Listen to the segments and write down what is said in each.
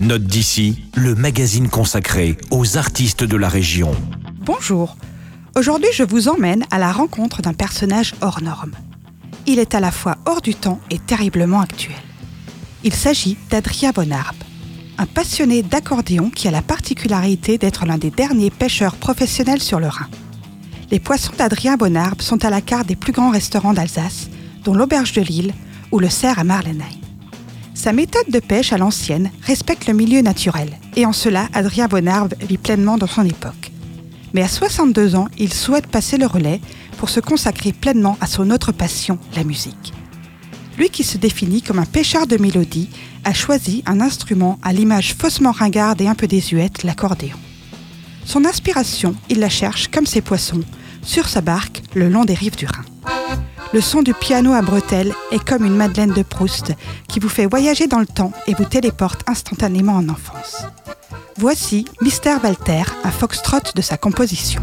Note d'ici, le magazine consacré aux artistes de la région. Bonjour. Aujourd'hui, je vous emmène à la rencontre d'un personnage hors norme. Il est à la fois hors du temps et terriblement actuel. Il s'agit d'Adrien Bonarbe, un passionné d'accordéon qui a la particularité d'être l'un des derniers pêcheurs professionnels sur le Rhin. Les poissons d'Adrien Bonarbe sont à la carte des plus grands restaurants d'Alsace, dont l'Auberge de Lille ou le Cerf à Marlenay. Sa méthode de pêche à l'ancienne respecte le milieu naturel, et en cela, Adrien Bonarbe vit pleinement dans son époque. Mais à 62 ans, il souhaite passer le relais pour se consacrer pleinement à son autre passion, la musique. Lui qui se définit comme un pêcheur de mélodie, a choisi un instrument à l'image faussement ringarde et un peu désuète, l'accordéon. Son inspiration, il la cherche comme ses poissons, sur sa barque, le long des rives du Rhin. Le son du piano à bretelles est comme une Madeleine de Proust qui vous fait voyager dans le temps et vous téléporte instantanément en enfance. Voici Mister Walter, un foxtrot de sa composition.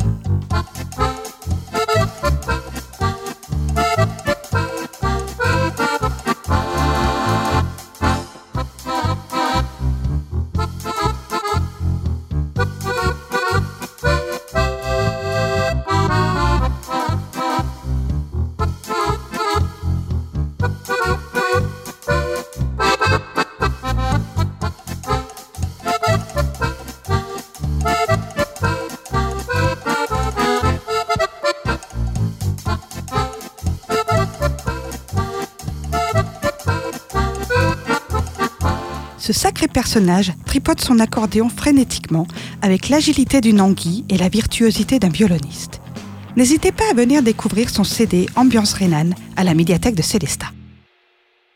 Ce sacré personnage tripote son accordéon frénétiquement avec l'agilité d'une anguille et la virtuosité d'un violoniste. N'hésitez pas à venir découvrir son CD Ambiance Rhénane à la médiathèque de Célestat.